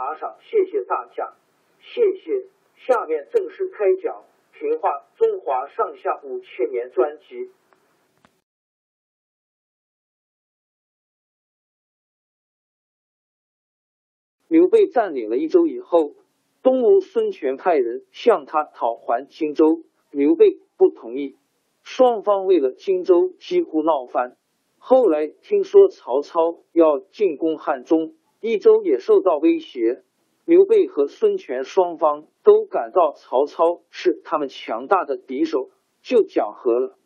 打赏，谢谢大家，谢谢。下面正式开讲《评话中华上下五千年》专辑。刘备占领了一州以后，东吴孙权派人向他讨还荆州，刘备不同意，双方为了荆州几乎闹翻。后来听说曹操要进攻汉中。益州也受到威胁，刘备和孙权双方都感到曹操是他们强大的敌手，就讲和了，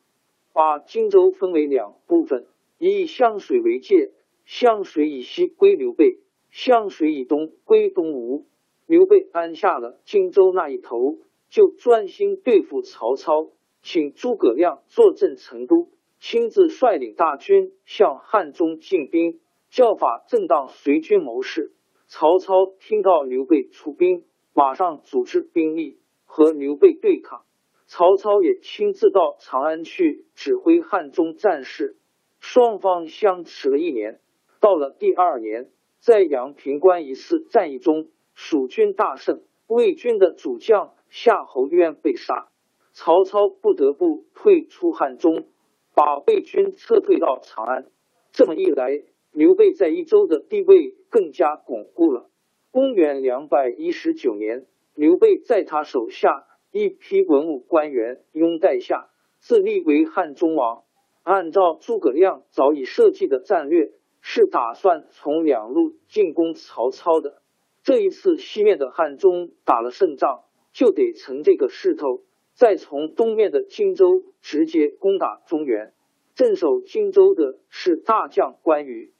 把荆州分为两部分，以湘水为界，湘水以西归刘备，湘水以东归东吴。刘备安下了荆州那一头，就专心对付曹操，请诸葛亮坐镇成都，亲自率领大军向汉中进兵。教法正当，随军谋士。曹操听到刘备出兵，马上组织兵力和刘备对抗。曹操也亲自到长安去指挥汉中战事。双方相持了一年，到了第二年，在阳平关一次战役中，蜀军大胜，魏军的主将夏侯渊被杀，曹操不得不退出汉中，把魏军撤退到长安。这么一来，刘备在益州的地位更加巩固了。公元两百一十九年，刘备在他手下一批文武官员拥戴下，自立为汉中王。按照诸葛亮早已设计的战略，是打算从两路进攻曹操的。这一次西面的汉中打了胜仗，就得乘这个势头，再从东面的荆州直接攻打中原。镇守荆州的是大将关羽。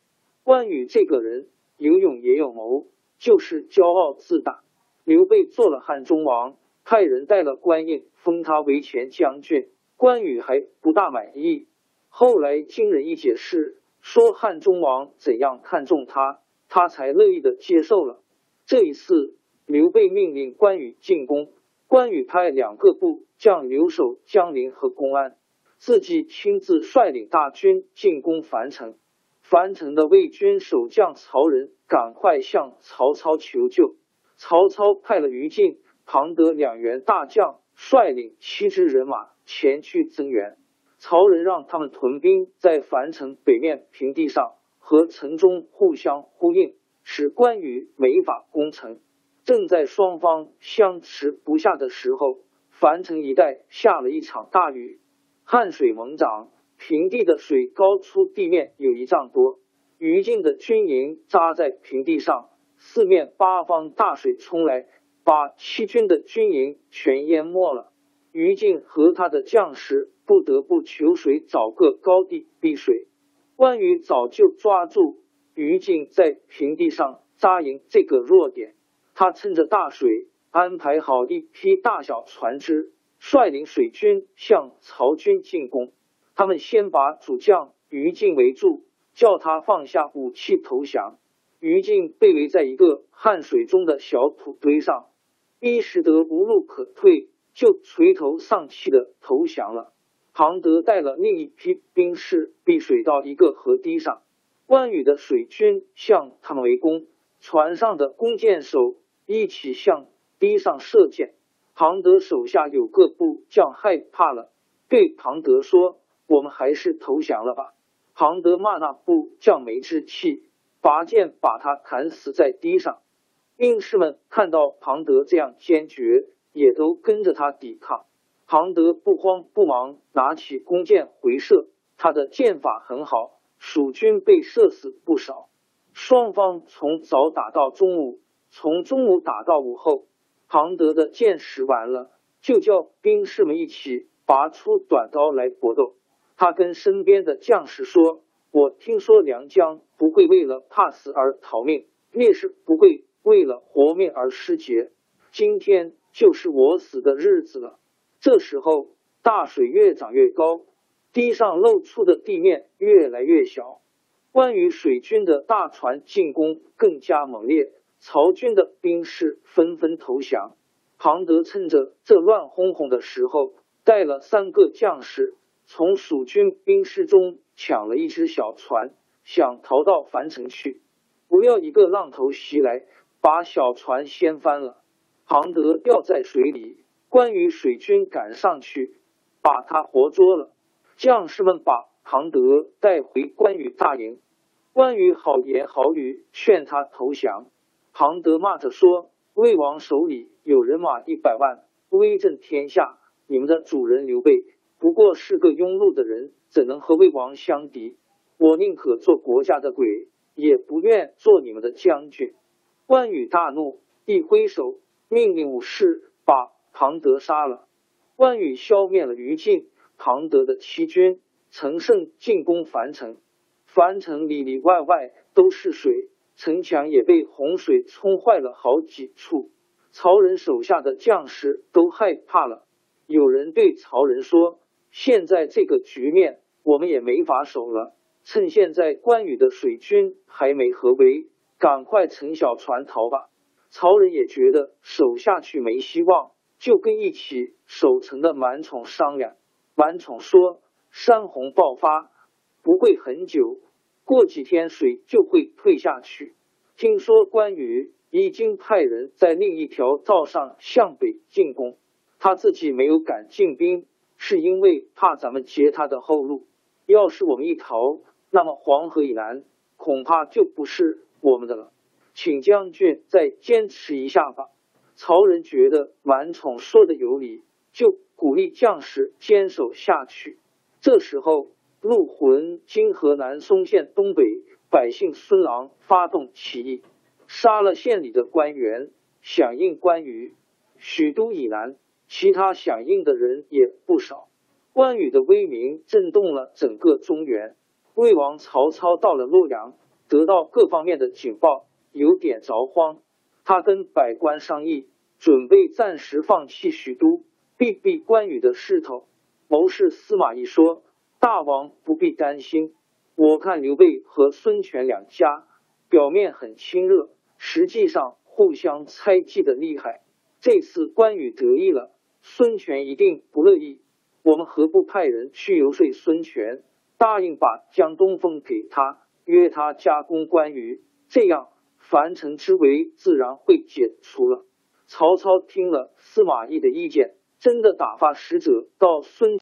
关羽这个人有勇也有谋，就是骄傲自大。刘备做了汉中王，派人带了官印，封他为前将军。关羽还不大满意。后来经人一解释，说汉中王怎样看重他，他才乐意的接受了。这一次，刘备命令关羽进攻，关羽派两个部将留守江陵和公安，自己亲自率领大军进攻樊城。樊城的魏军守将曹仁赶快向曹操求救，曹操派了于禁、庞德两员大将率领七支人马前去增援。曹仁让他们屯兵在樊城北面平地上，和城中互相呼应，使关羽没法攻城。正在双方相持不下的时候，樊城一带下了一场大雨，汉水猛涨。平地的水高出地面有一丈多，于禁的军营扎在平地上，四面八方大水冲来，把七军的军营全淹没了。于禁和他的将士不得不求水，找个高地避水。关羽早就抓住于禁在平地上扎营这个弱点，他趁着大水，安排好一批大小船只，率领水军向曹军进攻。他们先把主将于禁围住，叫他放下武器投降。于禁被围在一个汉水中的小土堆上，逼实得无路可退，就垂头丧气的投降了。庞德带了另一批兵士避水到一个河堤上，关羽的水军向他们围攻，船上的弓箭手一起向堤上射箭。庞德手下有个部将害怕了，对庞德说：“我们还是投降了吧。”庞德骂那部将没志气，拔剑把他砍死在地上。兵士们看到庞德这样坚决，也都跟着他抵抗。庞德不慌不忙，拿起弓箭回射，他的箭法很好，蜀军被射死不少。双方从早打到中午，从中午打到午后。庞德的箭使完了，就叫兵士们一起拔出短刀来搏斗。他跟身边的将士说：“我听说梁将不会为了怕死而逃命，烈士不会为了活命而失节。今天就是我死的日子了。”这时候，大水越涨越高，堤上露出的地面越来越小。关羽水军的大船进攻更加猛烈。曹军的兵士纷纷投降，庞德趁着这乱哄哄的时候，带了三个将士从蜀军兵士中抢了一只小船，想逃到樊城去。不料一个浪头袭来，把小船掀翻了，庞德掉在水里。关羽水军赶上去，把他活捉了。将士们把庞德带回关羽大营，关羽好言好语劝他投降。庞德骂着说：“魏王手里有人马一百万，威震天下。你们的主人刘备不过是个庸碌的人，怎能和魏王相敌？我宁可做国家的鬼，也不愿做你们的将军。”关羽大怒，一挥手，命令武士把庞德杀了。关羽消灭了于禁、庞德的七军，乘胜进攻樊城。樊城里里外外都是水。城墙也被洪水冲坏了好几处，曹仁手下的将士都害怕了。有人对曹仁说：“现在这个局面，我们也没法守了。趁现在关羽的水军还没合围，赶快乘小船逃吧。”曹仁也觉得守下去没希望，就跟一起守城的满宠商量。满宠说：“山洪爆发不会很久。”过几天水就会退下去。听说关羽已经派人在另一条道上向北进攻，他自己没有敢进兵，是因为怕咱们截他的后路。要是我们一逃，那么黄河以南恐怕就不是我们的了。请将军再坚持一下吧。曹仁觉得满宠说的有理，就鼓励将士坚守下去。这时候。陆浑经河南嵩县东北百姓孙郎发动起义，杀了县里的官员，响应关羽。许都以南，其他响应的人也不少。关羽的威名震动了整个中原。魏王曹操到了洛阳，得到各方面的警报，有点着慌。他跟百官商议，准备暂时放弃许都，避避关羽的势头。谋士司马懿说。大王不必担心，我看刘备和孙权两家表面很亲热，实际上互相猜忌的厉害。这次关羽得意了，孙权一定不乐意。我们何不派人去游说孙权，答应把江东风给他，约他加攻关羽，这样樊城之围自然会解除了。曹操听了司马懿的意见，真的打发使者到孙。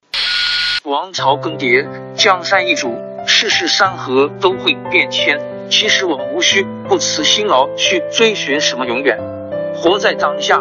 王朝更迭，江山易主，世事山河都会变迁。其实我们无需不辞辛劳去追寻什么永远，活在当下，